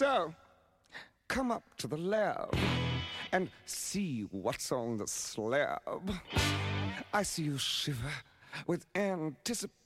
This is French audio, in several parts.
So, come up to the lab and see what's on the slab. I see you shiver with anticipation.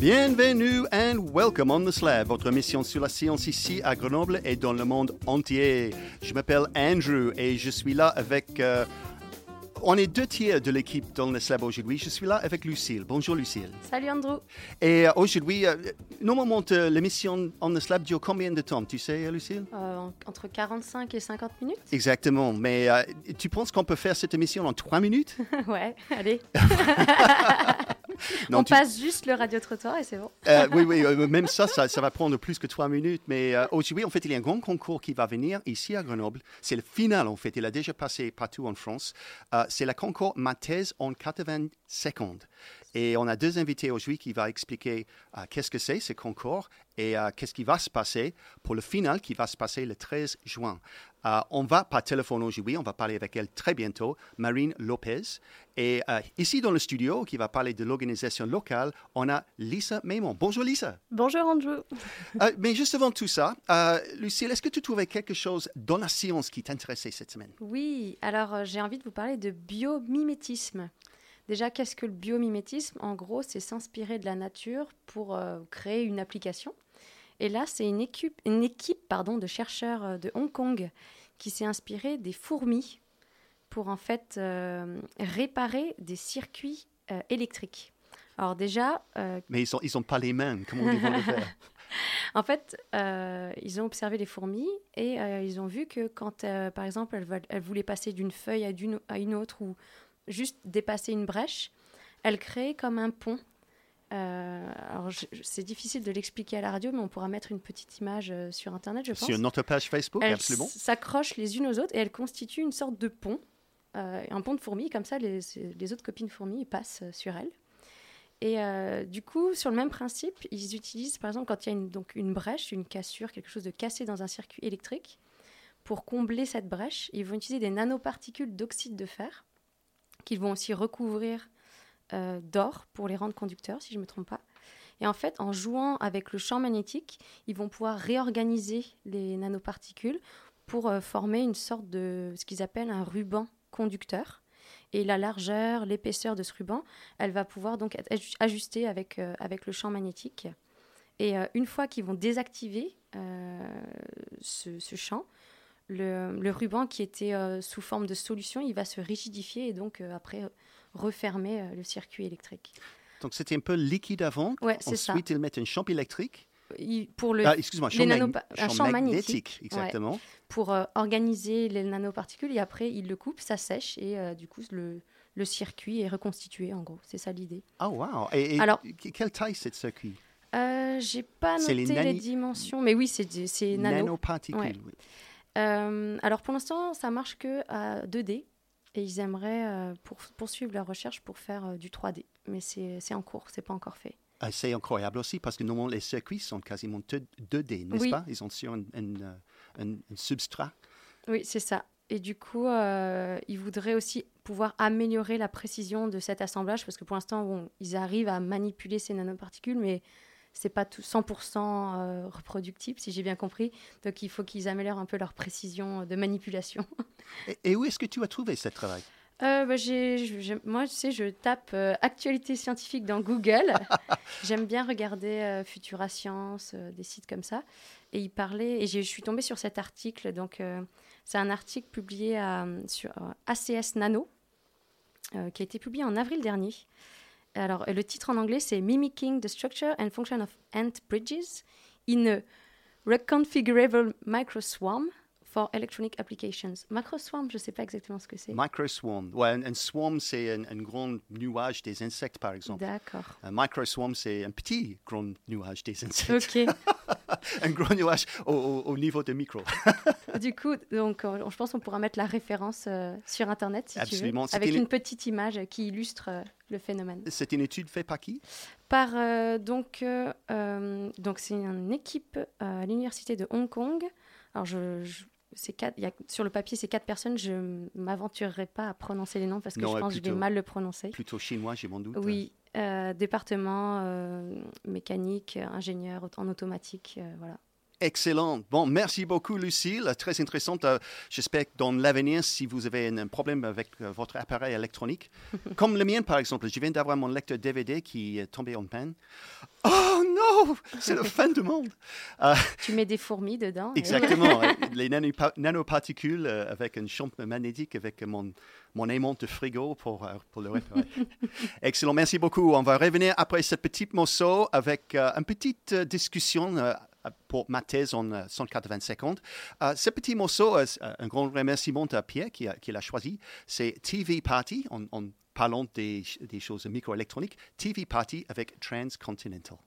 Bienvenue and welcome on the slab, votre mission sur la science ici à Grenoble et dans le monde entier. Je m'appelle Andrew et je suis là avec euh, on est deux tiers de l'équipe dans le Slab aujourd'hui. Je suis là avec Lucille. Bonjour Lucille. Salut Andrew. Et euh, aujourd'hui, euh, normalement, l'émission On the Slab dure combien de temps Tu sais, Lucille? Entre 45 et 50 minutes. Exactement. Mais tu penses qu'on peut faire cette émission en 3 minutes? Ouais, allez. on passe juste le radio-trottoir et c'est bon. oui, oui, même ça, ça, va prendre plus que 3 minutes. Mais aujourd'hui, en fait, il y a un grand concours qui va venir ici à Grenoble. C'est le final, en fait. Il a déjà passé partout en France c'est la concours Ma thèse en 80 secondes. Et on a deux invités aujourd'hui qui vont expliquer euh, qu'est-ce que c'est ce concours et euh, qu'est-ce qui va se passer pour le final qui va se passer le 13 juin. Euh, on va par téléphone aujourd'hui, on va parler avec elle très bientôt, Marine Lopez. Et ici dans le studio, qui va parler de l'organisation locale, on a Lisa Maimon. Bonjour Lisa. Bonjour Andrew. mais juste avant tout ça, Lucille, est-ce que tu trouvais quelque chose dans la science qui t'intéressait cette semaine? Oui, alors j'ai envie de vous parler de biomimétisme. Déjà, qu'est-ce que le biomimétisme? En gros, c'est s'inspirer de la nature pour euh, créer une application. Et là, c'est une équipe, une équipe pardon, de chercheurs euh, de Hong Kong qui s'est inspirée des fourmis pour en fait euh, réparer des circuits électriques. Alors déjà... Mais ils n'ont ils ont pas les mains, comment ils vont le faire En fait, ils ont observé les fourmis et ils ont vu que quand, par exemple, elles, elles voulaient passer d'une feuille à, une, à une autre ou juste dépasser une brèche, elle crée comme un pont. Euh, alors, c'est difficile de l'expliquer à la radio, mais on pourra mettre une petite image euh, sur Internet, je pense. Sur notre page Facebook, elles absolument. s'accrochent les unes aux autres et elles constituent une sorte de pont, euh, un pont de fourmis. Comme ça, les, les autres copines fourmis passent sur elles. Et du coup, sur le même principe, ils utilisent, par exemple, quand il y a une, donc une brèche, une cassure, quelque chose de cassé dans un circuit électrique, pour combler cette brèche, ils vont utiliser des nanoparticules d'oxyde de fer qu'ils vont aussi recouvrir euh, d'or pour les rendre conducteurs, si je ne me trompe pas. Et en fait, en jouant avec le champ magnétique, ils vont pouvoir réorganiser les nanoparticules pour euh, former une sorte de ce qu'ils appellent un ruban conducteur. Et la largeur, l'épaisseur de ce ruban, elle va pouvoir donc être ajustée avec, euh, avec le champ magnétique. Et une fois qu'ils vont désactiver ce, ce, champ, le, ruban qui était euh, sous forme de solution, il va se rigidifier et donc euh, après refermer euh, le circuit électrique. Donc c'était un peu liquide avant. Ouais, c'est ça. Ensuite, ils mettent un champ électrique. pour le, ah, excuse-moi, champ, un champ, magnétique, exactement. pour organiser les nanoparticules et après ils le coupent, ça sèche et du coup le, le circuit est reconstitué en gros. C'est ça l'idée. Ah wow Et, Alors, quelle taille c'est ce circuit? J'ai pas noté les, dimensions, mais oui, c'est nano. Nanoparticules. Oui. Euh, alors pour l'instant, ça marche que à 2D et ils aimeraient euh, pour, poursuivre leur recherche pour faire euh, du 3D. Mais c'est en cours, c'est pas encore fait. Ah, c'est incroyable aussi parce que normalement les circuits sont quasiment 2D, n'est-ce pas? Ils sont sur un, substrat. Oui, c'est ça. Et du coup, ils voudraient aussi pouvoir améliorer la précision de cet assemblage parce que pour l'instant, bon, ils arrivent à manipuler ces nanoparticules, mais c'est pas tout 100% euh, reproductible, si j'ai bien compris. Donc il faut qu'ils améliorent un peu leur précision de manipulation. et, où est-ce que tu as trouvé ce travail? Euh, bah, moi, tu sais, je tape euh, actualité scientifique dans Google. J'aime bien regarder Futura Science, des sites comme ça. Et il parlait, et je suis tombée sur cet article. Donc, c'est un article publié sur ACS Nano, qui a été publié en avril dernier. Alors, le titre en anglais, c'est Mimicking the Structure and Function of Ant Bridges in a Reconfigurable Microswarm for Electronic Applications. Macroswarm, je ne sais pas exactement ce que c'est. Microswarm. Ouais, un, swarm, c'est un, grand nuage des insectes, par exemple. D'accord. Un microswarm, c'est un petit grand nuage des insectes. OK. un grand nuage au, niveau de micro. du coup, donc, je pense qu'on pourra mettre la référence euh, sur Internet, si Absolument. tu veux, avec une... petite image qui illustre euh, le phénomène. C'est une étude faite par qui? Par, donc, donc c'est une équipe à l'Université de Hong Kong Alors, je, je- c'est quatre, y a, sur le papier, c'est quatre personnes. Je m'aventurerai pas à prononcer les noms parce que Non, je pense que je vais mal le prononcer. Plutôt chinois, j'ai mon doute. Oui, euh, département euh, mécanique, euh, ingénieur en automatique, euh, voilà. Excellent. Bon, merci beaucoup, Lucille. Très intéressante. Euh, J'espère que dans l'avenir, si vous avez un problème avec euh, votre appareil électronique, comme le mien, par exemple, je viens d'avoir mon lecteur DVD qui est tombé en panne. Oh non, c'est la fin du monde. Euh, Tu mets des fourmis dedans. exactement. Les nanopa- nanoparticules avec une champ magnétique avec mon, mon aimant de frigo pour, pour le réparer. Excellent. Merci beaucoup. On va revenir après ce petit morceau avec euh, une petite discussion. euh, pour ma thèse en euh, 180 secondes. Ce petit morceau, euh, euh, un grand remerciement à Pierre qui, l'a choisi. C'est TV Party, en, en parlant des, des choses microélectroniques. TV Party avec Transcontinental.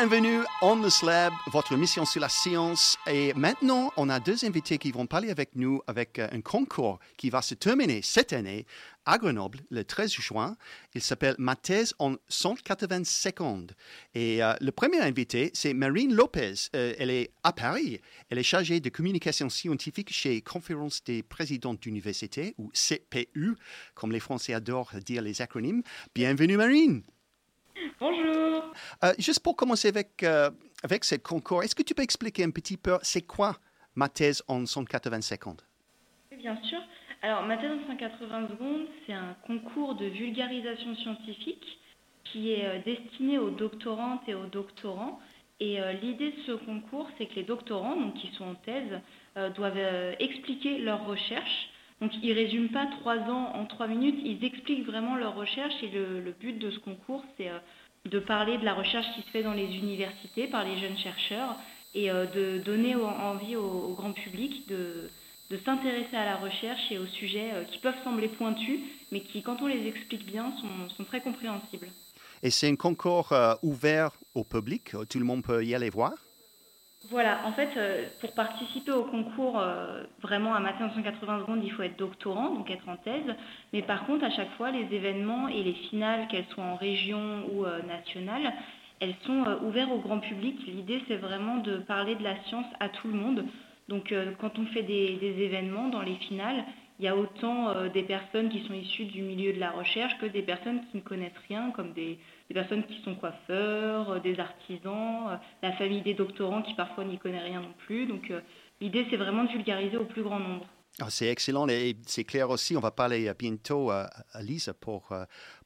Bienvenue on the slab, votre mission sur la science. Et maintenant, on a deux invités qui vont parler avec nous avec euh, un concours qui va se terminer cette année à Grenoble le 13 juin. Il s'appelle Ma thèse en 180 secondes. Et euh, le premier invité, c'est Marine Lopez. Euh, elle est à Paris. Elle est chargée de communication scientifique chez Conférence des présidents d'université, ou CPU, comme les Français adorent dire les acronymes. Bienvenue, Marine. Bonjour. Euh, juste pour commencer avec, euh, avec ce concours, est-ce que tu peux expliquer un petit peu c'est quoi ma thèse en 180 secondes Oui, bien sûr. Alors, ma thèse en 180 secondes, c'est un concours de vulgarisation scientifique qui est euh, destiné aux doctorantes et aux doctorants. Et euh, l'idée de ce concours, c'est que les doctorants, donc qui sont en thèse, doivent expliquer leurs recherches Donc ils résument pas trois ans en trois minutes, ils expliquent vraiment leur recherche et le, but de ce concours, c'est euh, de parler de la recherche qui se fait dans les universités par les jeunes chercheurs et euh, de donner envie au, grand public de, s'intéresser à la recherche et aux sujets euh, qui peuvent sembler pointus, mais qui, quand on les explique bien, sont, très compréhensibles. Et c'est un concours ouvert au public, tout le monde peut y aller voir? Voilà, en fait, euh, pour participer au concours euh, vraiment à matin 180 secondes, il faut être doctorant, donc être en thèse. Mais par contre, à chaque fois, les événements et les finales, qu'elles soient en région ou euh, nationale, elles sont ouvertes au grand public. L'idée, c'est vraiment de parler de la science à tout le monde. Donc, quand on fait des, événements dans les finales, il y a autant des personnes qui sont issues du milieu de la recherche que des personnes qui ne connaissent rien, comme des, des personnes qui sont coiffeurs, euh, des artisans, euh, la famille des doctorants qui parfois n'y connaît rien non plus. Donc euh, l'idée c'est vraiment de vulgariser au plus grand nombre. Ah, c'est excellent et c'est clair aussi, on va parler bientôt à, Lisa pour,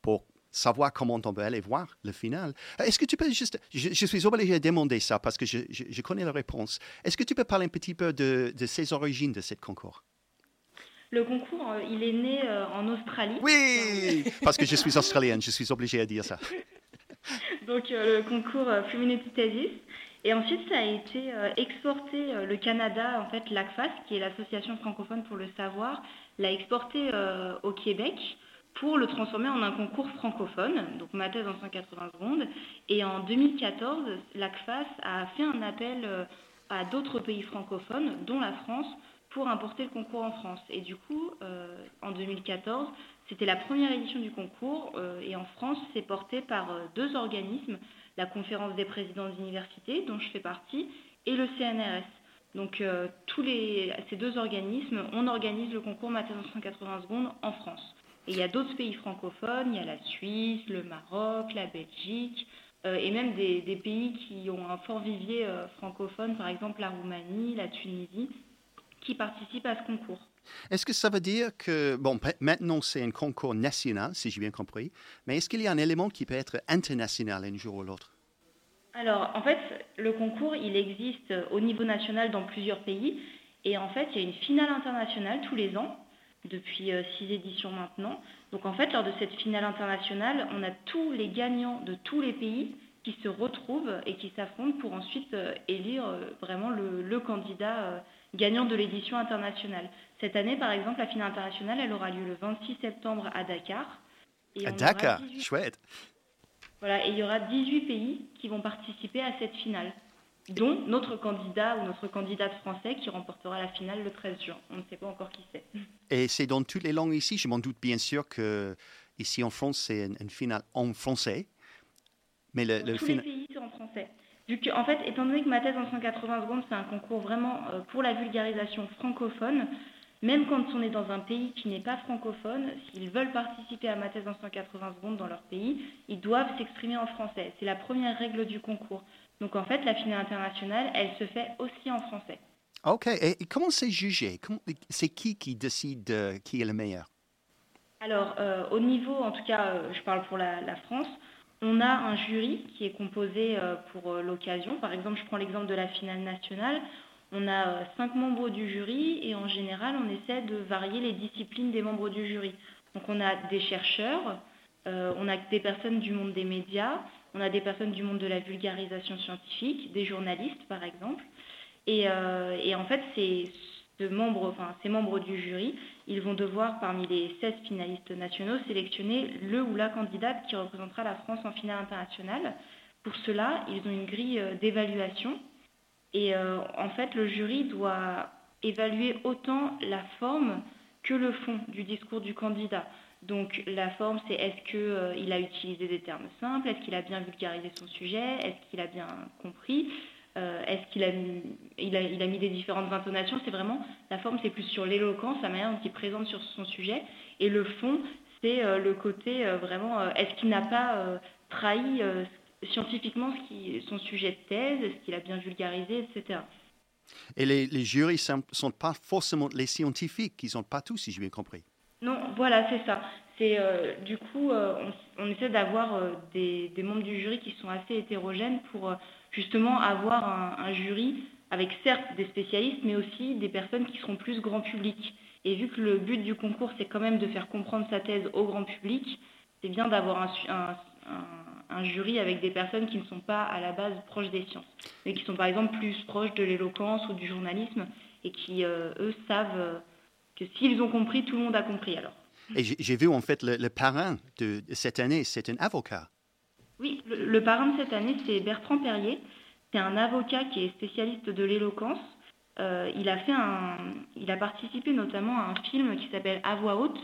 pour savoir comment on peut aller voir le final. Est-ce que tu peux juste, je, suis obligé de demander ça parce que je, je- connais la réponse. Est-ce que tu peux parler un petit peu de, de ses origines de ce concours? Le concours, euh, il est né euh, en Australie. Oui, parce que je suis australienne, je suis obligé à dire ça. Donc euh, le concours Fluminense Thesis. Et ensuite, ça a été exporté, le Canada, en fait, l'ACFAS, qui est l'association francophone pour le savoir, l'a exporté au Québec pour le transformer en un concours francophone, donc ma thèse en 180 secondes. Et en 2014, l'ACFAS a fait un appel à d'autres pays francophones, dont la France, pour importer le concours en France. Et du coup, euh, en 2014, c'était la première édition du concours euh, et en France, c'est porté par euh, deux organismes, la Conférence des présidents d'universités, dont je fais partie, et le CNRS. Donc tous ces deux organismes, on organise le concours Maths en 180 secondes en France. Et il y a d'autres pays francophones, il y a la Suisse, le Maroc, la Belgique, et même des, des pays qui ont un fort vivier francophone, par exemple la Roumanie, la Tunisie, qui participent à ce concours. Est-ce que ça veut dire que, bon, maintenant c'est un concours national, si j'ai bien compris, mais est-ce qu'il y a un élément qui peut être international un jour ou l'autre? Alors, en fait, le concours, il existe au niveau national dans plusieurs pays. Et en fait, il y a une finale internationale tous les ans, depuis euh, six éditions maintenant. Donc, en fait, lors de cette finale internationale, on a tous les gagnants de tous les pays qui se retrouvent et qui s'affrontent pour ensuite euh, élire euh, vraiment le, le candidat gagnant de l'édition internationale. Cette année, par exemple, la finale internationale, elle aura lieu le 26 septembre à Dakar. Et À Dakar, 18 chouette. voilà, et il y aura 18 pays qui vont participer à cette finale, dont notre candidat ou notre candidate français qui remportera la finale le 13 juin. On ne sait pas encore qui c'est. Et c'est dans toutes les langues ici? Je m'en doute bien sûr que ici en France, c'est une, finale en français. Mais le, le Tous final- les pays sont en français. Vu que, en fait, étant donné que ma thèse en 180 secondes, c'est un concours vraiment euh, pour la vulgarisation francophone, même quand on est dans un pays qui n'est pas francophone, s'ils veulent participer à ma thèse en 180 secondes dans leur pays, ils doivent s'exprimer en français. C'est la première règle du concours. Donc en fait, la finale internationale, elle se fait aussi en français. OK. Et, comment c'est jugé? C'est qui qui décide euh, qui est le meilleur? Alors, euh, au niveau, en tout cas, euh, je parle pour la, la France, on a un jury qui est composé euh, pour euh, l'occasion. Par exemple, je prends l'exemple de la finale nationale. On a euh, cinq membres du jury et en général, on essaie de varier les disciplines des membres du jury. Donc, on a des chercheurs, on a des personnes du monde des médias, on a des personnes du monde de la vulgarisation scientifique, des journalistes, par exemple. Et, en fait, ces, ces membres du jury, ils vont devoir, parmi les 16 finalistes nationaux, sélectionner le ou la candidate qui représentera la France en finale internationale. Pour cela, ils ont une grille euh, d'évaluation. Et euh, en fait, le jury doit évaluer autant la forme que le fond du discours du candidat. Donc la forme, c'est est-ce qu'il a utilisé des termes simples, est-ce qu'il a bien vulgarisé son sujet, est-ce qu'il a bien compris, euh, est-ce qu'il a, mis- il a, il a mis des différentes intonations? C'est vraiment, la forme, c'est plus sur l'éloquence, la manière dont il présente sur son sujet. Et le fond, c'est euh, le côté euh, vraiment, est-ce qu'il n'a pas trahi scientifiquement ce qui, son sujet de thèse, est-ce qu'il a bien vulgarisé, etc. Et les, les jurys ne sont, pas forcément les scientifiques, ils sont pas tous, si j'ai bien compris. Non, voilà, c'est ça. C'est euh, du coup, euh, on, essaie d'avoir euh, des, membres du jury qui sont assez hétérogènes pour euh, justement avoir un, jury avec certes des spécialistes, mais aussi des personnes qui seront plus grand public. Et vu que le but du concours, c'est quand même de faire comprendre sa thèse au grand public, c'est bien d'avoir un, un- jury avec des personnes qui ne sont pas à la base proches des sciences, mais qui sont par exemple plus proches de l'éloquence ou du journalisme et qui, eux, savent que s'ils ont compris, tout le monde a compris alors. Et j'ai vu en fait le, parrain de, cette année, c'est un avocat. Oui, le, parrain de cette année, c'est Bertrand Perrier. C'est un avocat qui est spécialiste de l'éloquence. Euh, il, a fait un, il a participé notamment à un film qui s'appelle À voix haute,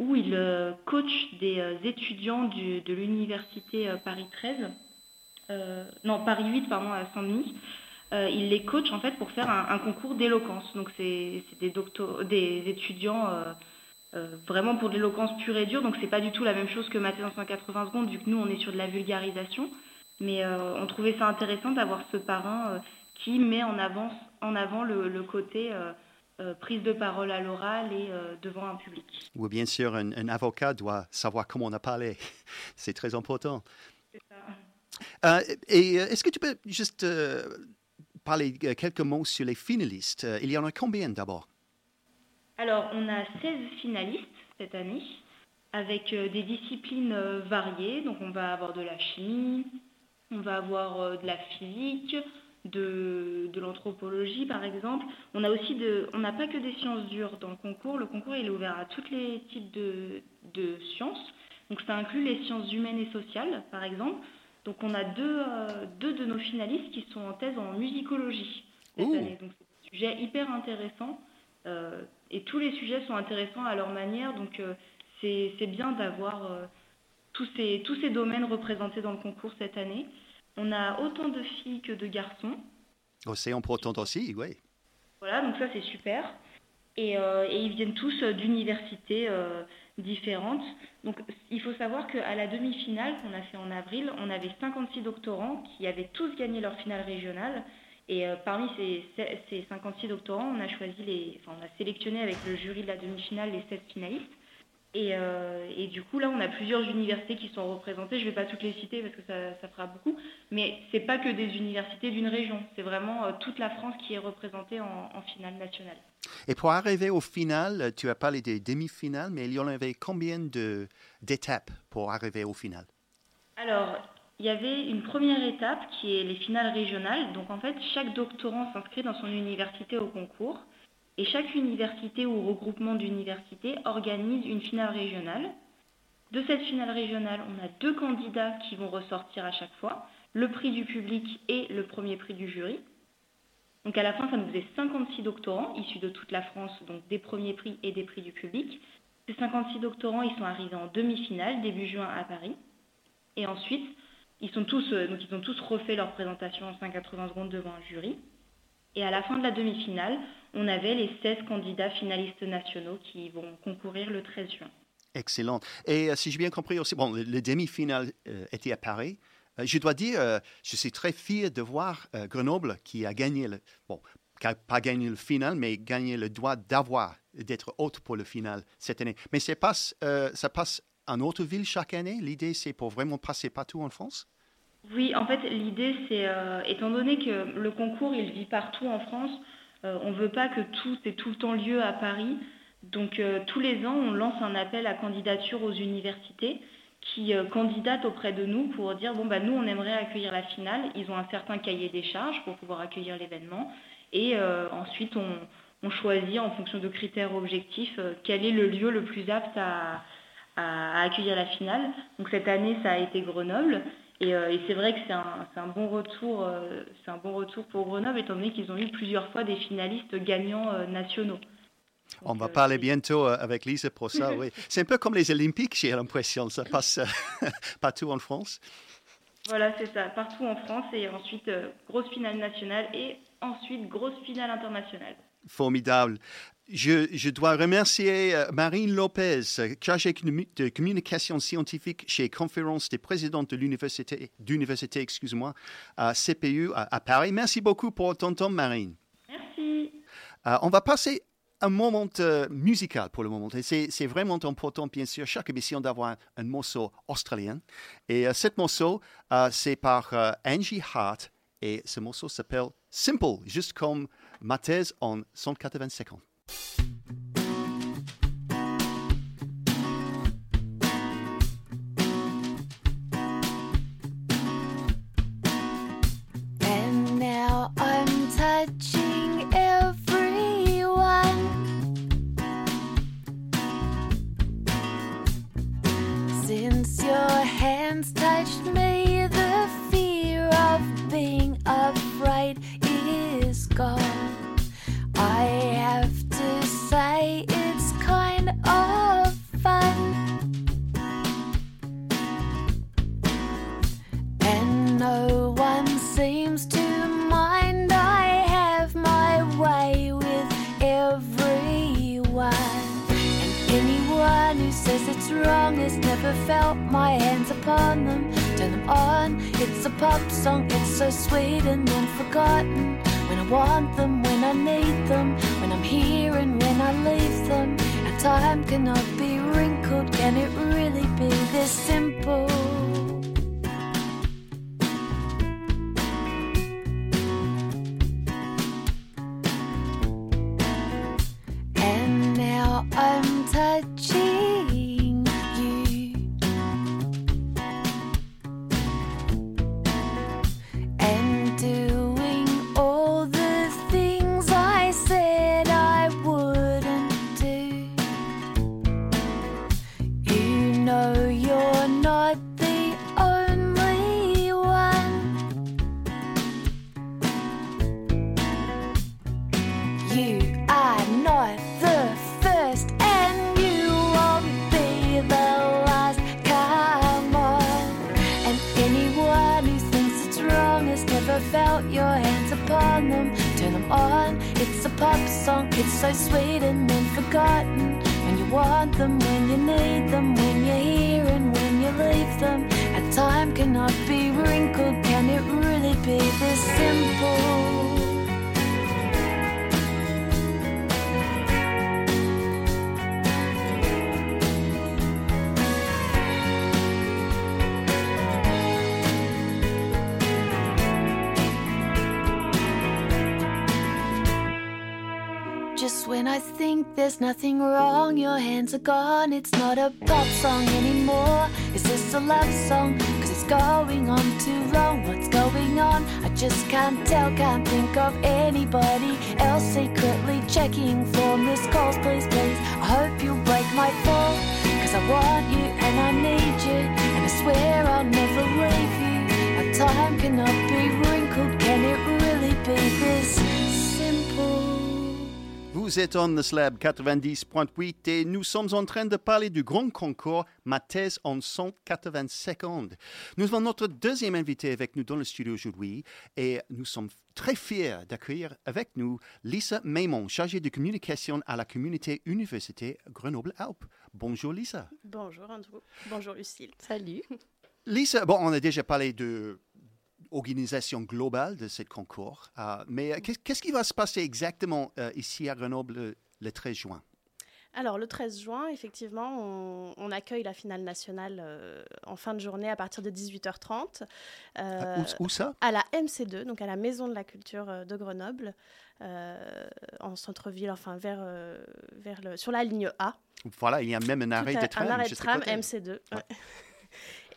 où il euh, coach des euh, étudiants de l'université Paris 13, euh, non Paris 8 pardon à Saint-Denis. Il les coach en fait pour faire un, concours d'éloquence. Donc c'est des, des étudiants euh, vraiment pour de l'éloquence pure et dure. Donc c'est pas du tout la même chose que Mathé en 180 secondes, vu que nous on est sur de la vulgarisation. Mais euh, on trouvait ça intéressant d'avoir ce parrain euh, qui met en, avant le, le côté prise de parole à l'oral et devant un public. Ou bien sûr, un, un avocat doit savoir comment on a parlé. C'est très important. Ça. Et est-ce que tu peux juste parler quelques mots sur les finalistes? Il y en a combien d'abord? Alors, on a 16 finalistes cette année, avec euh, des disciplines euh, variées. Donc, on va avoir de la chimie, on va avoir euh, de la physique, de, de l'anthropologie, par exemple. On a aussi de, on n'a pas que des sciences dures dans le concours. Le concours, il est ouvert à tous les types de, de sciences. Donc, ça inclut les sciences humaines et sociales, par exemple. Donc, on a deux, deux de nos finalistes qui sont en thèse en musicologie cette Ouh. année. Donc, c'est un sujet hyper intéressant. Euh, et tous les sujets sont intéressants à leur manière, donc euh, c'est bien d'avoir euh, tous, ces, tous ces domaines représentés dans le concours cette année. On a autant de filles que de garçons. C'est important aussi, oui. Voilà, donc ça c'est super. Et, euh, et ils viennent tous d'universités euh, différentes. Donc il faut savoir qu'à la demi-finale qu'on a fait en avril, on avait 56 doctorants qui avaient tous gagné leur finale régionale. Et euh, parmi ces, ces- ces 56 doctorants, on a choisi les, enfin, on a sélectionné avec le jury de la demi-finale les 16 finalistes. Et, euh, et du coup, là, on a plusieurs universités qui sont représentées. Je ne vais pas toutes les citer parce que ça, ça fera beaucoup. Mais c'est pas que des universités d'une région. C'est vraiment euh, toute la France qui est représentée en, en finale nationale. Et pour arriver au final, tu as parlé des demi-finales, mais il y en avait combien d'étapes pour arriver au final? Alors, il y avait une première étape qui est les finales régionales. Donc, en fait, chaque doctorant s'inscrit dans son université au concours. Et chaque université ou regroupement d'universités organise une finale régionale. De cette finale régionale, on a deux candidats qui vont ressortir à chaque fois, le prix du public et le premier prix du jury. Donc à la fin, ça nous faisait 56 doctorants issus de toute la France, donc des premiers prix et des prix du public. Ces 56 doctorants, ils sont arrivés en demi-finale début juin à Paris. Et ensuite, ils, sont tous, euh, donc ils ont tous refait leur présentation en 180 secondes devant un jury. Et à la fin de la demi-finale, on avait les 16 candidats finalistes nationaux qui vont concourir le 13 juin. Excellent. Et euh, si j'ai bien compris aussi, bon, le, le demi-finale euh, était à Paris. Euh, je dois dire, je suis très fier de voir Grenoble qui a gagné, le, bon, qui a pas gagné le final, mais gagné le droit d'avoir, d'être hôte pour le final cette année. Mais c'est passe, ça passe en autre ville chaque année? L'idée, c'est pour vraiment passer partout en France? Oui, en fait, l'idée, c'est, euh, étant donné que le concours, il vit partout en France, euh, on ne veut pas que tout ait tout le temps lieu à Paris. Donc, euh, tous les ans, on lance un appel à candidature aux universités qui candidatent auprès de nous pour dire, bon, bah, nous, on aimerait accueillir la finale. Ils ont un certain cahier des charges pour pouvoir accueillir l'événement. Et ensuite, on, choisit, en fonction de critères objectifs, quel est le lieu le plus apte à, à- à accueillir la finale. Donc, cette année, ça a été Grenoble. Et, euh, et c'est vrai que c'est un, bon retour, euh, c'est un bon retour pour Grenoble, étant donné qu'ils ont eu plusieurs fois des finalistes gagnants euh, nationaux. On Donc, va parler bientôt avec Lisa pour ça, oui. C'est un peu comme les Olympiques, j'ai l'impression. Ça passe partout en France. Voilà, c'est ça, partout en France, et ensuite grosse finale nationale, et ensuite grosse finale internationale. Formidable. Je, je dois remercier euh, Marine Lopez, chargée de communication scientifique chez Conférence des présidents de l'université, d'université, excuse-moi, à CPU à, à Paris. Merci beaucoup pour ton temps, Marine. Merci. Euh, on va passer un moment euh, musical pour le moment. Et c'est, c'est vraiment important, bien sûr, chaque émission d'avoir un, un morceau australien. Et euh, ce morceau, c'est par Angie Hart. Et ce morceau s'appelle Simple, juste comme ma thèse en 180 secondes. When I think there's nothing wrong, your hands are gone. It's not a pop song anymore. Is this a love song? Cause it's going on too long. What's going on? I just can't tell, can't think of anybody else secretly checking for missed calls. Please, please, I hope you'll break my fall. Cause I want you and I need you. And I swear I'll never leave you. Our time cannot be wrinkled. Can it Vous êtes on the slab 90.8 et nous sommes en train de parler du grand concours Ma thèse en 180 secondes. Nous avons notre deuxième invité avec nous dans le studio aujourd'hui et nous sommes très fiers d'accueillir avec nous Lisa Maimon, chargée de communication à la communauté université Grenoble-Alpes. Bonjour Lisa. Bonjour Andrew. Bonjour Lucille. Salut. Lisa, bon, on a déjà parlé de organisation globale de ce concours, euh, mais euh, qu'est- qu'est-ce qui va se passer exactement euh, ici à Grenoble le, le 13 juin? Alors le 13 juin, effectivement, on, on accueille la finale nationale euh, en fin de journée à partir de 18h30 euh, où, où ça? à la MC2, donc à la Maison de la Culture de Grenoble, euh, en centre-ville, enfin vers, vers le, sur la ligne A. Voilà, il y a même un arrêt à- de tram. Un arrêt de tram côté. MC2. ouais.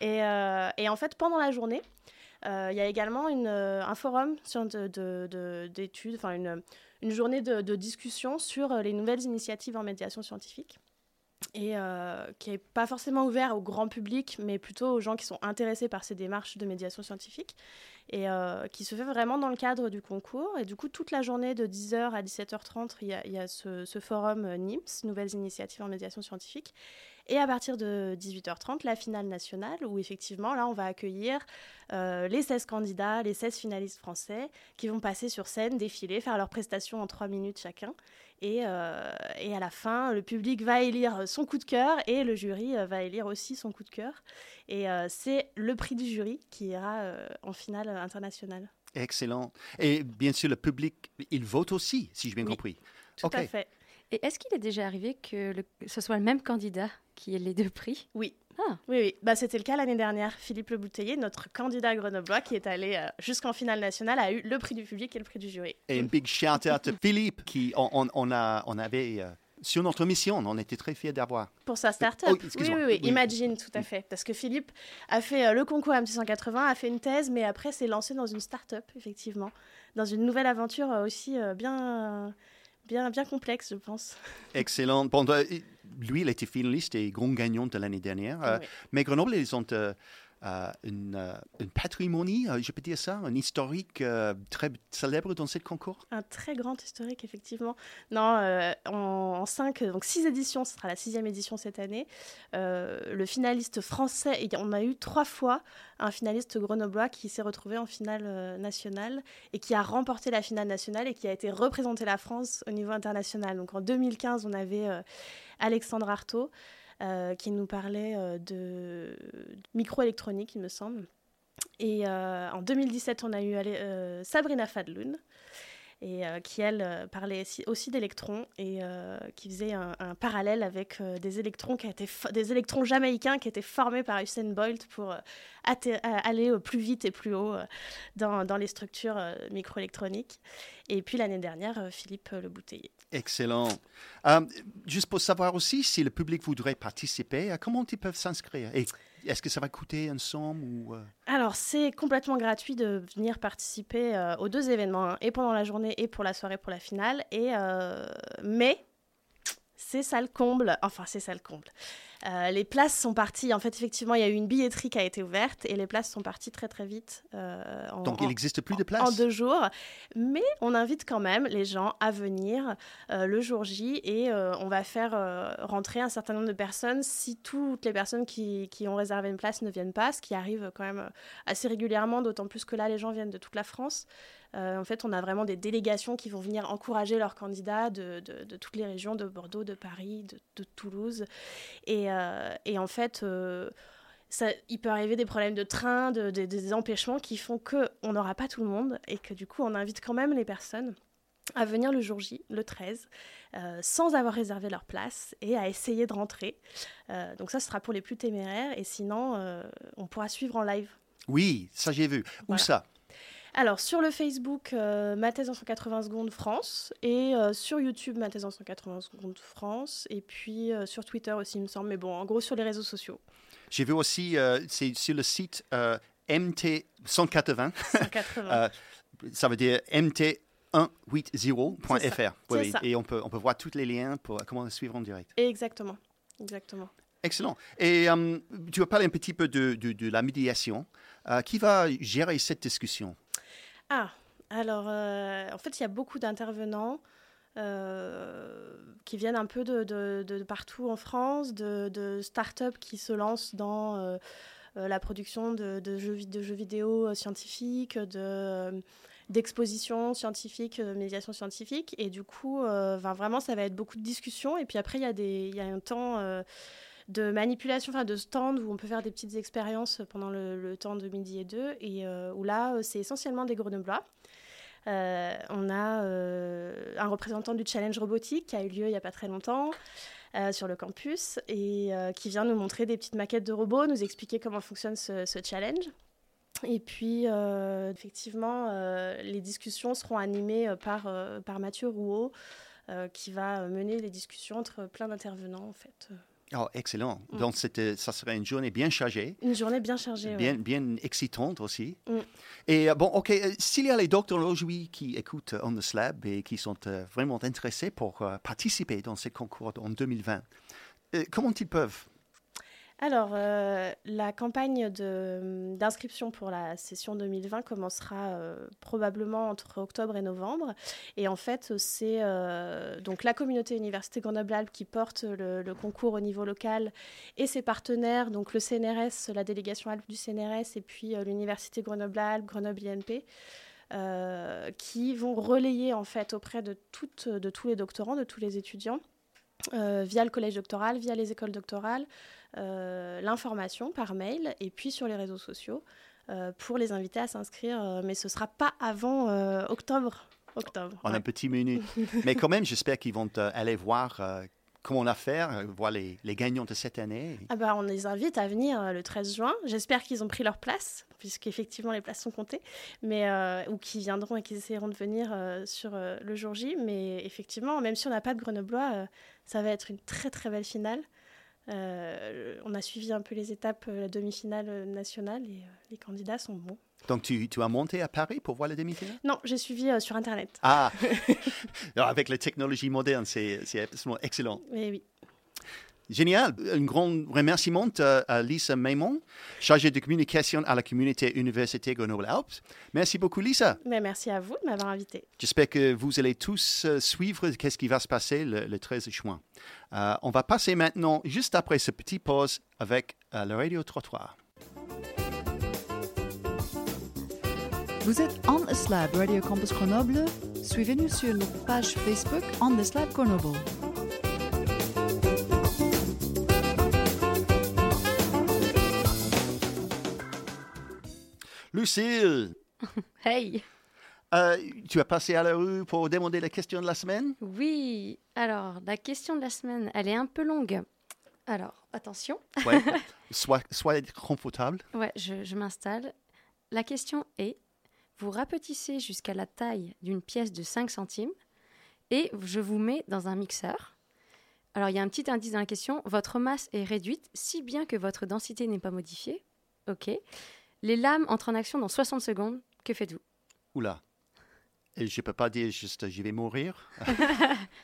et, et en fait, pendant la journée, il y a également euh, un forum d'études, enfin une, journée de, de discussion sur euh, les nouvelles initiatives en médiation scientifique. Et euh, qui n'est pas forcément ouvert au grand public, mais plutôt aux gens qui sont intéressés par ces démarches de médiation scientifique, et euh, qui se fait vraiment dans le cadre du concours. Et du coup, toute la journée de 10h à 17h30, il y a, ce, forum euh, NIMS, Nouvelles Initiatives en Médiation Scientifique. Et à partir de 18h30, la finale nationale, où effectivement, là, on va accueillir les 16 candidats, les 16 finalistes français, qui vont passer sur scène, défiler, faire leurs prestations en 3 minutes chacun. Et, euh, et à la fin, le public va élire son coup de cœur et le jury euh, va élire aussi son coup de cœur. Et euh, c'est le prix du jury qui ira euh, en finale internationale. Excellent. Et bien sûr, le public, il vote aussi, si j'ai bien Oui. compris. Tout à fait. Et est-ce qu'il est déjà arrivé que le- ce soit le même candidat qui ait les deux prix? Oui. Ah. Oui, oui. Bah, C'était le cas l'année dernière. Philippe Le Bouteiller, notre candidat grenoblois, qui est allé euh, jusqu'en finale nationale, a eu le prix du public et le prix du jury. Et un big shout out à Philippe, qui on, on- on a, on avait euh, sur notre mission, on était très fiers d'avoir. Pour sa start-up. Oh, oui, oui, oui, Oui. Imagine, tout à fait. Parce que Philippe a fait euh, le concours MC180, a fait une thèse, mais après s'est lancé dans une start-up, effectivement. Dans une nouvelle aventure aussi euh, bien, bien, bien complexe, je pense. Excellent. Bon, euh, lui, il était finaliste et grand gagnant de l'année dernière. Euh, Oui. Mais Grenoble, ils ont euh, euh, une, euh, une patrimonie, euh, je peux dire ça, un historique euh, très célèbre dans ce concours. Un très grand historique, effectivement. Non, euh, en, en cinq, donc six éditions, ce sera la sixième édition cette année. Euh, le finaliste français, et on a eu trois fois un finaliste grenoblois qui s'est retrouvé en finale euh, nationale et qui a remporté la finale nationale et qui a été représenté la France au niveau international. Donc en 2015, on avait euh, Alexandre Artaud euh, qui nous parlait euh, de microélectronique, il me semble. Et euh, en 2017, on a eu Sabrina Fadloun, et euh, qui, elle, euh, parlait si- aussi d'électrons et euh, qui faisait un, parallèle avec des électrons qui étaient des électrons jamaïcains qui étaient formés par Usain Bolt pour aller plus vite et plus haut dans, dans les structures microélectroniques. Et puis l'année dernière, Philippe Le Bouteiller. Excellent. Juste pour savoir aussi, si le public voudrait participer, comment ils peuvent s'inscrire? Est-ce que ça va coûter une somme euh, Alors, c'est complètement gratuit de venir participer euh, aux deux événements, hein, et pendant la journée et pour la soirée pour la finale. Et, euh, mais c'est ça le comble. Enfin, c'est ça le comble. Euh, les places sont parties. En fait, effectivement, il y a eu une billetterie qui a été ouverte et les places sont parties très très vite. euh, en, Donc, il n'existe plus de place en deux jours. Mais on invite quand même les gens à venir euh, le jour J et on va faire rentrer un certain nombre de personnes si toutes les personnes qui, qui ont réservé une place ne viennent pas, ce qui arrive quand même assez régulièrement, d'autant plus que là, les gens viennent de toute la France. En fait, on a vraiment des délégations qui vont venir encourager leurs candidats de, de- de toutes les régions, de Bordeaux, de Paris, de, de Toulouse. Et, et en fait, euh, ça, il peut arriver des problèmes de train, de- de- des empêchements qui font qu'on n'aura pas tout le monde et que du coup, on invite quand même les personnes à venir le jour J, le 13, euh, sans avoir réservé leur place et à essayer de rentrer. Euh, donc ça, ce sera pour les plus téméraires et sinon, euh, on pourra suivre en live. Oui, ça j'ai vu. Où ça? Alors, sur le Facebook, euh, ma thèse en 180 secondes France, et euh, sur YouTube, ma thèse en 180 secondes France, et puis euh, sur Twitter aussi, il me semble, mais bon, en gros, sur les réseaux sociaux. J'ai vu aussi, euh, c'est sur le site MT180, 180. Euh, ça veut dire mt180.fr. C'est ça, Oui. Et on peut, on peut voir tous les liens pour comment suivre en direct. Exactement, exactement. Excellent. Et tu vas parler un petit peu de, de- de la médiation. Qui va gérer cette discussion? Ah, alors, euh, en fait, il y a beaucoup d'intervenants euh, qui viennent un peu de, partout en France, de, de start-up qui se lancent dans euh, la production de, jeux, vidéo scientifiques, de, d'expositions scientifiques, de médiation scientifique. Et du coup, ben, vraiment, ça va être beaucoup de discussions. Et puis après, il y, a un temps... de manipulation, enfin de stand où on peut faire des petites expériences pendant le, temps de midi et deux, et euh, où là, euh, c'est essentiellement des grenoblois. Euh, on a un représentant du challenge robotique qui a eu lieu il n'y a pas très longtemps sur le campus et qui vient nous montrer des petites maquettes de robots, nous expliquer comment fonctionne ce, ce challenge. Et puis, effectivement, les discussions seront animées par, par Mathieu Rouault, qui va mener les discussions entre plein d'intervenants, en fait. Oh, excellent. Mm. Donc, c'était- ça serait une journée bien chargée. Une journée bien chargée. ouais. Bien, bien excitante aussi. Mm. Et euh, bon, OK, euh, s'il y a les docteurs aujourd'hui qui écoutent euh, On the Slab et qui sont euh, vraiment intéressés pour euh, participer dans ce concours en 2020, euh, comment ils peuvent Alors, euh, la campagne de- d'inscription pour la session 2020 commencera euh, probablement entre octobre et novembre. Et en fait, c'est euh, donc la communauté Université Grenoble-Alpes qui porte le, concours au niveau local et ses partenaires, donc le CNRS, la délégation Alpes du CNRS et puis euh, l'Université Grenoble-Alpes, Grenoble-INP. euh, qui vont relayer en fait auprès de, de tous les doctorants, de tous les étudiants, euh, via le collège doctoral, via les écoles doctorales, euh, l'information par mail et puis sur les réseaux sociaux euh, pour les inviter à s'inscrire. euh, mais ce ne sera pas avant euh, octobre. octobre en ouais. un petit minute Mais quand même, j'espère qu'ils vont euh, aller voir euh, comment on a fait, euh, voir les, les gagnants de cette année. Ah bah, on les invite à venir euh, le 13 juin. J'espère qu'ils ont pris leur place, puisqu'effectivement les places sont comptées, mais, euh, ou qu'ils viendront et qu'ils essaieront de venir euh, sur euh, le jour J. Mais effectivement, même si on n'a pas de Grenoblois, euh, ça va être une très très belle finale. Euh, on a suivi un peu les étapes, euh, la demi-finale euh, nationale, et les candidats sont bons. Donc, tu, tu as monté à Paris pour voir la demi-finale? Non, j'ai suivi euh, sur Internet. Ah Avec la technologie moderne, c'est c'est absolument excellent. Mais oui. Génial. Un grand remerciement à, à Lisa Maimon, chargée de communication à la communauté Université Grenoble-Alpes. Merci beaucoup, Lisa. Mais merci à vous de m'avoir invité. J'espère que vous allez tous euh, suivre qu'est-ce qui va se passer le, le 13 juin. Euh, on va passer maintenant, juste après ce petit pause, avec euh, le Radio Trottoir. Vous êtes On the Slab Radio Campus Grenoble. Suivez-nous sur notre page Facebook On the Slab Grenoble. Lucille, Hey euh, tu as passé à la rue pour demander la question de la semaine? Oui, alors la question de la semaine, elle est un peu longue. Alors, attention. Ouais. sois, sois confortable. Ouais, je, je m'installe. La question est, vous rapetissez jusqu'à la taille d'une pièce de 5 centimes et je vous mets dans un mixeur. Alors, il y a un petit indice dans la question. Votre masse est réduite si bien que votre densité n'est pas modifiée. OK. Les lames entrent en action dans 60 secondes. Que faites-vous? Oula. Et je ne peux pas dire juste je vais mourir.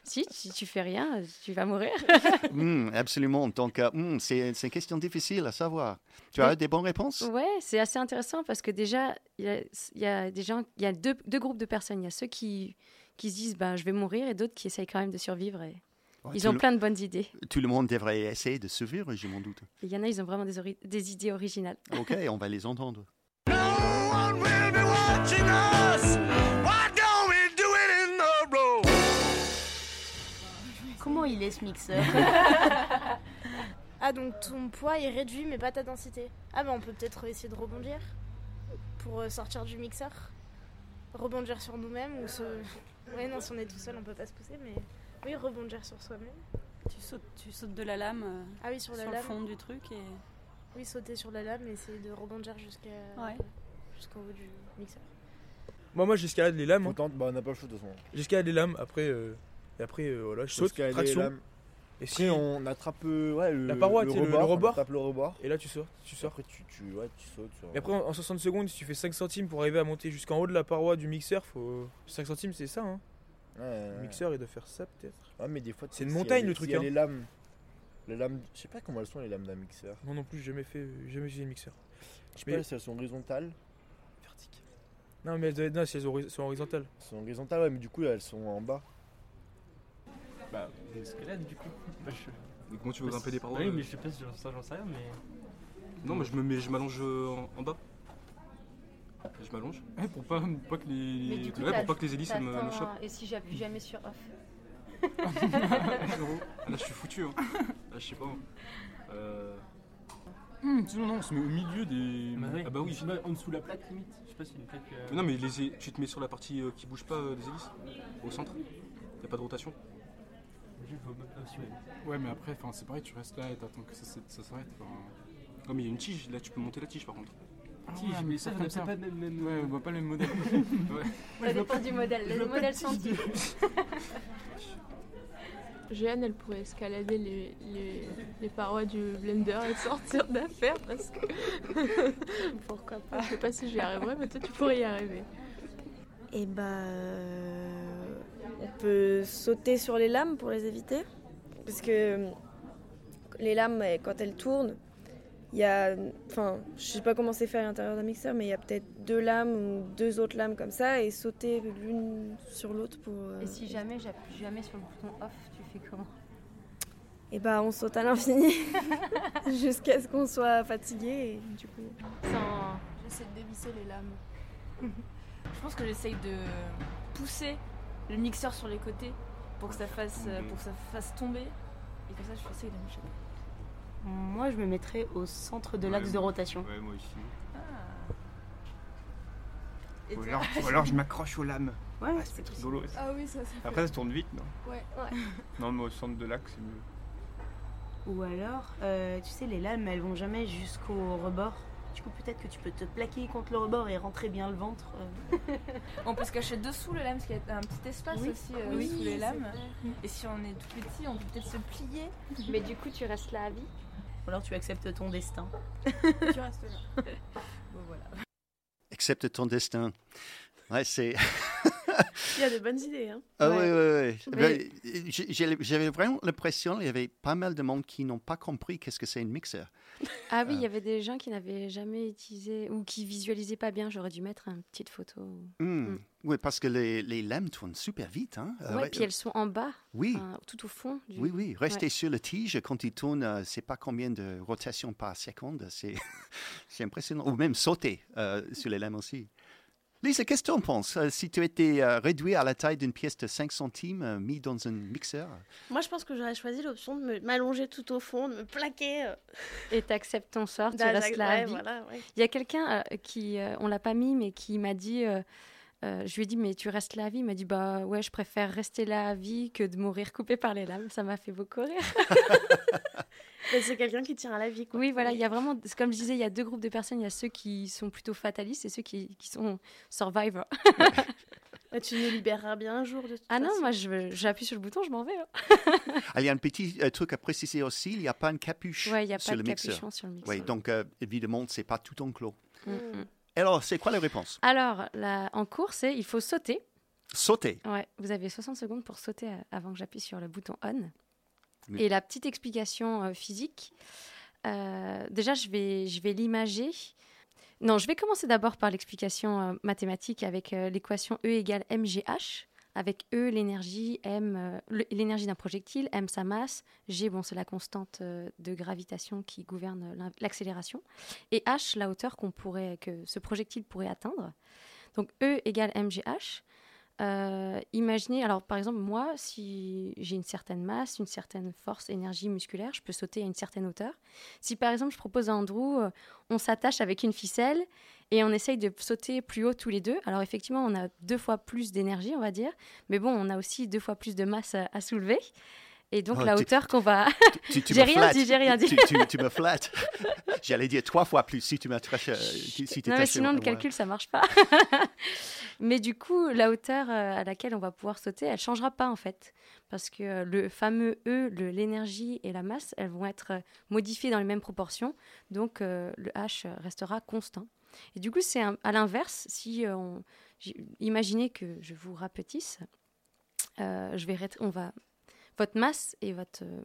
Si, si tu fais rien, tu vas mourir. Hmm, absolument. Donc, euh, hmm, c'est une question difficile à savoir. Tu as Oui. des bonnes réponses? Ouais, c'est assez intéressant parce que déjà, il y a, il y a des gens, il y a deux, deux groupes de personnes. Il y a ceux qui, qui se disent ben, je vais mourir et d'autres qui essayent quand même de survivre. Et Ouais, ils ont le- plein de bonnes idées. Tout le monde devrait essayer de survivre, je m'en doute. Et Il y en a, ils ont vraiment des, ori- des idées originales. OK, on va les entendre. No one will be watching us. Why don't we do it in the road? Comment il est ce mixeur Ah, donc ton poids est réduit, mais pas ta densité. Ah, bah on peut peut-être essayer de rebondir pour euh, sortir du mixeur. Rebondir sur nous-mêmes ou se. Ouais, non, si on est tout seul, on peut pas se pousser, mais oui, rebondir sur soi-même. tu sautes, tu sautes de la lame euh, Ah oui, sur sur, la le lame. fond du truc et Oui, sauter sur la lame et essayer de rebondir jusqu'à Ouais. jusqu'en haut du mixeur. Moi, moi j'escalade les lames. tenter- bah, on n'a pas le choix de toute façon. J'escalade les lames, après, euh, et après euh, voilà, je saute, traction. les lames. Et Après, si on attrape euh, ouais, le, La paroi, le- le rebord. rebord. On tape le rebord. Et là, tu sors. Tu sors. Après, tu, tu, ouais, tu sautes. sur- Et après, en en 60 secondes, si tu fais 5 centimes pour arriver à monter jusqu'en haut de la paroi du mixeur, faut 5 centimes, c'est ça. Hein. Ouais, mixeur, il doit faire ça peut-être. Ouais, mais des fois, tu C'est une s'il y a montagne, les- le truc, s'il y a hein. les lames. Les lames, je sais pas comment elles sont les lames d'un mixeur. Moi non plus, j'ai jamais fait, jamais utilisé le mixeur. Je sais Mais- pas si elles sont horizontales. Vertique. Non, mais elles doivent être- non, si elles sont horizontales. Elles sont horizontales, ouais, mais du coup, elles sont en bas. Bah, des escalades du coup. Bah, je... Comment tu veux grimper des parois Oui, mais je sais pas si j'en- ça, j'en sais rien, mais. Non, mais je me mets, je m'allonge euh, en, en bas. Je m'allonge. Ouais, pour pas, pas que les. Mais du coup, ouais, pour pas que les hélices me, me chopent. Et si j'appuie jamais sur off. Ah, Là, je suis foutu. Hein. Là, je sais pas. Euh... Hum, sinon, non, on se met au milieu des. Bah. Ah bah oui, je en dessous de la plaque limite. Je sais pas si une plaque. euh, Mais non, mais les, tu te mets sur la partie euh, qui bouge pas euh, des hélices? Au centre? Y'a pas de rotation? Ouais. Ouais, mais après, enfin, c'est pareil, tu restes là et t'attends que ça, ça s'arrête. Non, mais il y a une tige. Là, tu peux monter la tige par contre. Ah Tige, ouais, mais ça, pas le même, même- Ouais, on voit pas le même modèle. ouais. Ça dépend du modèle. Le modèle senti. Jeanne, elle pourrait escalader les, les, les parois du blender et sortir d'affaire parce que. Pourquoi pas? Je sais pas si j'y arriverai, mais toi tu pourrais y arriver. Et bah. euh, on peut sauter sur les lames pour les éviter. Parce que euh, les lames, eh, quand elles tournent, il y a. Enfin, je sais pas comment c'est fait à l'intérieur d'un mixeur, mais il y a peut-être deux lames ou deux autres lames comme ça, et sauter l'une sur l'autre pour. euh, Et si jamais j'appuie jamais sur le bouton off, tu fais comment? Et bah, on saute à l'infini jusqu'à ce qu'on soit fatigué, et du coup. Sans... J'essaie de dévisser les lames. Je pense que j'essaye de pousser le mixeur sur les côtés pour que ça fasse, pour que ça fasse tomber. Et comme ça, je essaye de m'échapper. Moi, je me mettrais au centre de l'axe Ouais, de rotation. Ouais, moi aussi. Et Ou alors, ou alors je m'accroche aux lames. Ouais, Ah, c'est rigolo. ça. Ah oui, ça, ça fait- Après, ça tourne vite, non Ouais. Non, mais au centre de l'axe, c'est mieux. Ou alors, euh, tu sais, les lames, elles vont jamais jusqu'au rebord. Du coup, peut-être que tu peux te plaquer contre le rebord et rentrer bien le ventre. euh. On peut se cacher dessous le lame parce qu'il y a un petit espace Oui. aussi euh, Oui, sous les lames. Et si on est tout petit, on peut peut-être se plier. Mais du coup, tu restes là à vie? Ou alors tu acceptes ton destin. Tu restes là. Bon, voilà. Accepte ton destin. Ouais, c'est. Il y a des bonnes idées. Hein. Ah oui, oui, oui. Mais- j'ai- J'avais vraiment l'impression qu'il y avait pas mal de monde qui n'ont pas compris qu'est-ce que c'est une mixeur. Ah oui, il y avait des gens qui n'avaient jamais utilisé ou qui visualisaient pas bien. J'aurais dû mettre une petite photo. Hmm. Oui, parce que les, les lames tournent super vite. Hein? Euh, ouais, ouais, puis elles sont en bas. Oui. enfin, tout au fond. Du... Oui, oui. Rester Ouais. sur le tige quand il tourne, euh, c'est pas combien de rotations par seconde. C'est c'est impressionnant. Ou même sauter euh, sur les lames aussi. Lisa, qu'est-ce que tu en penses? Euh, Si tu étais euh, réduit à la taille d'une pièce de 5 centimes, euh, mis dans un mixeur? Moi, je pense que j'aurais choisi l'option de me- m'allonger tout au fond, de me plaquer. euh. Et t'acceptes ton sort, tu restes là à ouais, vie. voilà, ouais. Il y a quelqu'un euh, qui, euh, on l'a pas mis, mais qui m'a dit, euh, euh, je lui ai dit, mais tu restes là à vie? Il m'a dit, bah ouais, je préfère rester là à vie que de mourir coupé par les lames. Ça m'a fait beaucoup rire. Mais c'est quelqu'un qui tient à la vie. Quoi. Oui, voilà, il y a vraiment, comme je disais, il y a deux groupes de personnes. Il y a ceux qui sont plutôt fatalistes et ceux qui, qui sont survivors. Tu nous libéreras bien un jour de toute Ah non, moi, j'appuie sur le bouton, je m'en vais. hein. Ah, Il y a un petit euh, truc à préciser aussi, il n'y a pas une capuche Ouais, il y a sur pas le de mixeur. capuchon sur le mixeur. Oui, donc euh, évidemment, c'est pas tout enclos. Mm, mm. Alors, c'est quoi les réponses? Alors, là, en cours, c'est il faut sauter. Sauter. Ouais, vous avez 60 secondes pour sauter euh, avant que j'appuie sur le bouton on. Et la petite explication euh, physique, euh, déjà je vais, je vais l'imager. Non, je vais commencer d'abord par l'explication euh, mathématique avec l'équation E égale mgh, avec E l'énergie, M l'énergie d'un projectile, M sa masse, G bon c'est la constante de gravitation qui gouverne l'accélération, et H la hauteur qu'on pourrait que ce projectile pourrait atteindre. Donc E égale mgh. Euh, imaginez, alors par exemple, moi, si j'ai une certaine masse, une certaine force, énergie musculaire, je peux sauter à une certaine hauteur. Si par exemple, je propose à Andrew, euh, on s'attache avec une ficelle et on essaye de sauter plus haut tous les deux, alors effectivement, on a deux fois plus d'énergie, on va dire, mais bon, on a aussi deux fois plus de masse à, à soulever. Et donc Oh, la hauteur qu'on va. J'ai me rien flattes. dit, j'ai rien dit. Tu, tu- tu me flattes. J'allais dire trois fois plus si tu m'attaches. euh, si Non, mais sinon, le ouais. calcul, ça marche pas. mais du coup, la hauteur euh, à laquelle on va pouvoir sauter, elle changera pas en fait. Parce que euh, le fameux E, l'énergie et la masse, elles vont être modifiées dans les mêmes proportions. Donc, euh, le H restera constant. Et du coup, c'est à l'inverse. Si on, imaginez que je vous rapetisse, euh, je vais on va, votre masse et votre euh,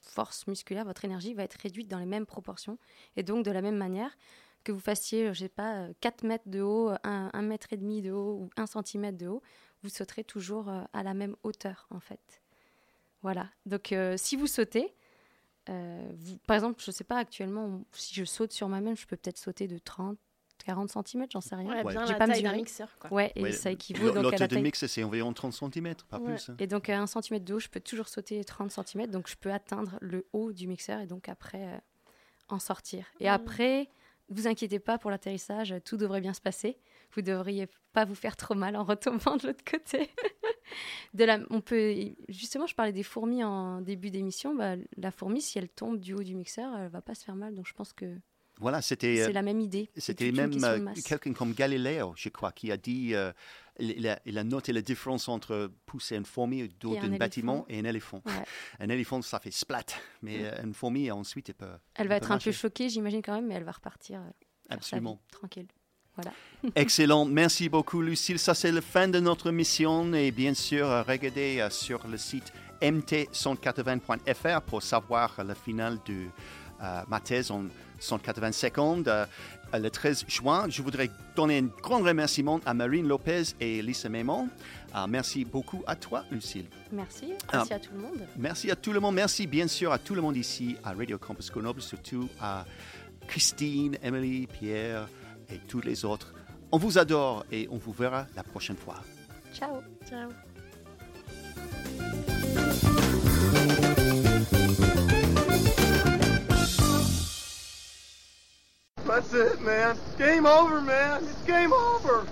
force musculaire, votre énergie va être réduite dans les mêmes proportions. Et donc, de la même manière, que vous fassiez, je sais pas, euh, 4 mètres de haut, 1, mètre et demi de haut ou 1 centimètre de haut, vous sauterez toujours euh, à la même hauteur, en fait. Voilà. Donc, euh, si vous sautez, euh, par exemple, je sais pas, actuellement, si je saute sur moi-même, je peux peut-être sauter de 30, 40 centimètres, j'en sais rien. Ouais, bien J'ai la pas taille d'un mixeur, quoi. Ouais, et Ouais, ça équivaut donc à la de taille. mix, c'est environ 30 cm, pas Ouais. plus. hein. Et donc, à 1 cm de haut, je peux toujours sauter 30 cm. Donc, je peux atteindre le haut du mixeur et donc après euh, en sortir. Et Mm. après, vous inquiétez pas pour l'atterrissage, tout devrait bien se passer. Vous devriez pas vous faire trop mal en retombant de l'autre côté. de la, on peut, justement, je parlais des fourmis en début d'émission. Bah, la fourmi, si elle tombe du haut du mixeur, elle va pas se faire mal. Donc, je pense que Voilà, c'était. euh, c'est la même idée. C'était même euh, quelqu'un comme Galiléo, je crois, qui a dit. euh, il, a, il a noté la différence entre pousser une fourmi au dos d'un bâtiment et un éléphant. Ouais. Un éléphant, ça fait splat, mais Mm. euh, une fourmi, ensuite, elle peut. Elle va être un peu choquée, j'imagine quand même, mais elle va repartir. euh, Absolument. vie tranquille. Voilà. Excellent. Merci beaucoup, Lucille. Ça, c'est la fin de notre mission. Et bien sûr, euh, regardez euh, sur le site mt180.fr pour savoir euh, la finale de euh, ma thèse en 180 secondes. Euh, euh, le 13 juin, je voudrais donner un grand remerciement à Marine Lopez et Lisa Mémon. Euh, merci beaucoup à toi, Lucille. Merci. Merci à tout le monde. Merci à tout le monde. Merci bien sûr à tout le monde ici à Radio Campus Grenoble, surtout à Christine, Emily, Pierre et tous les autres. On vous adore et on vous verra la prochaine fois. Ciao. Ciao. That's it, man. Game over, man. It's game over.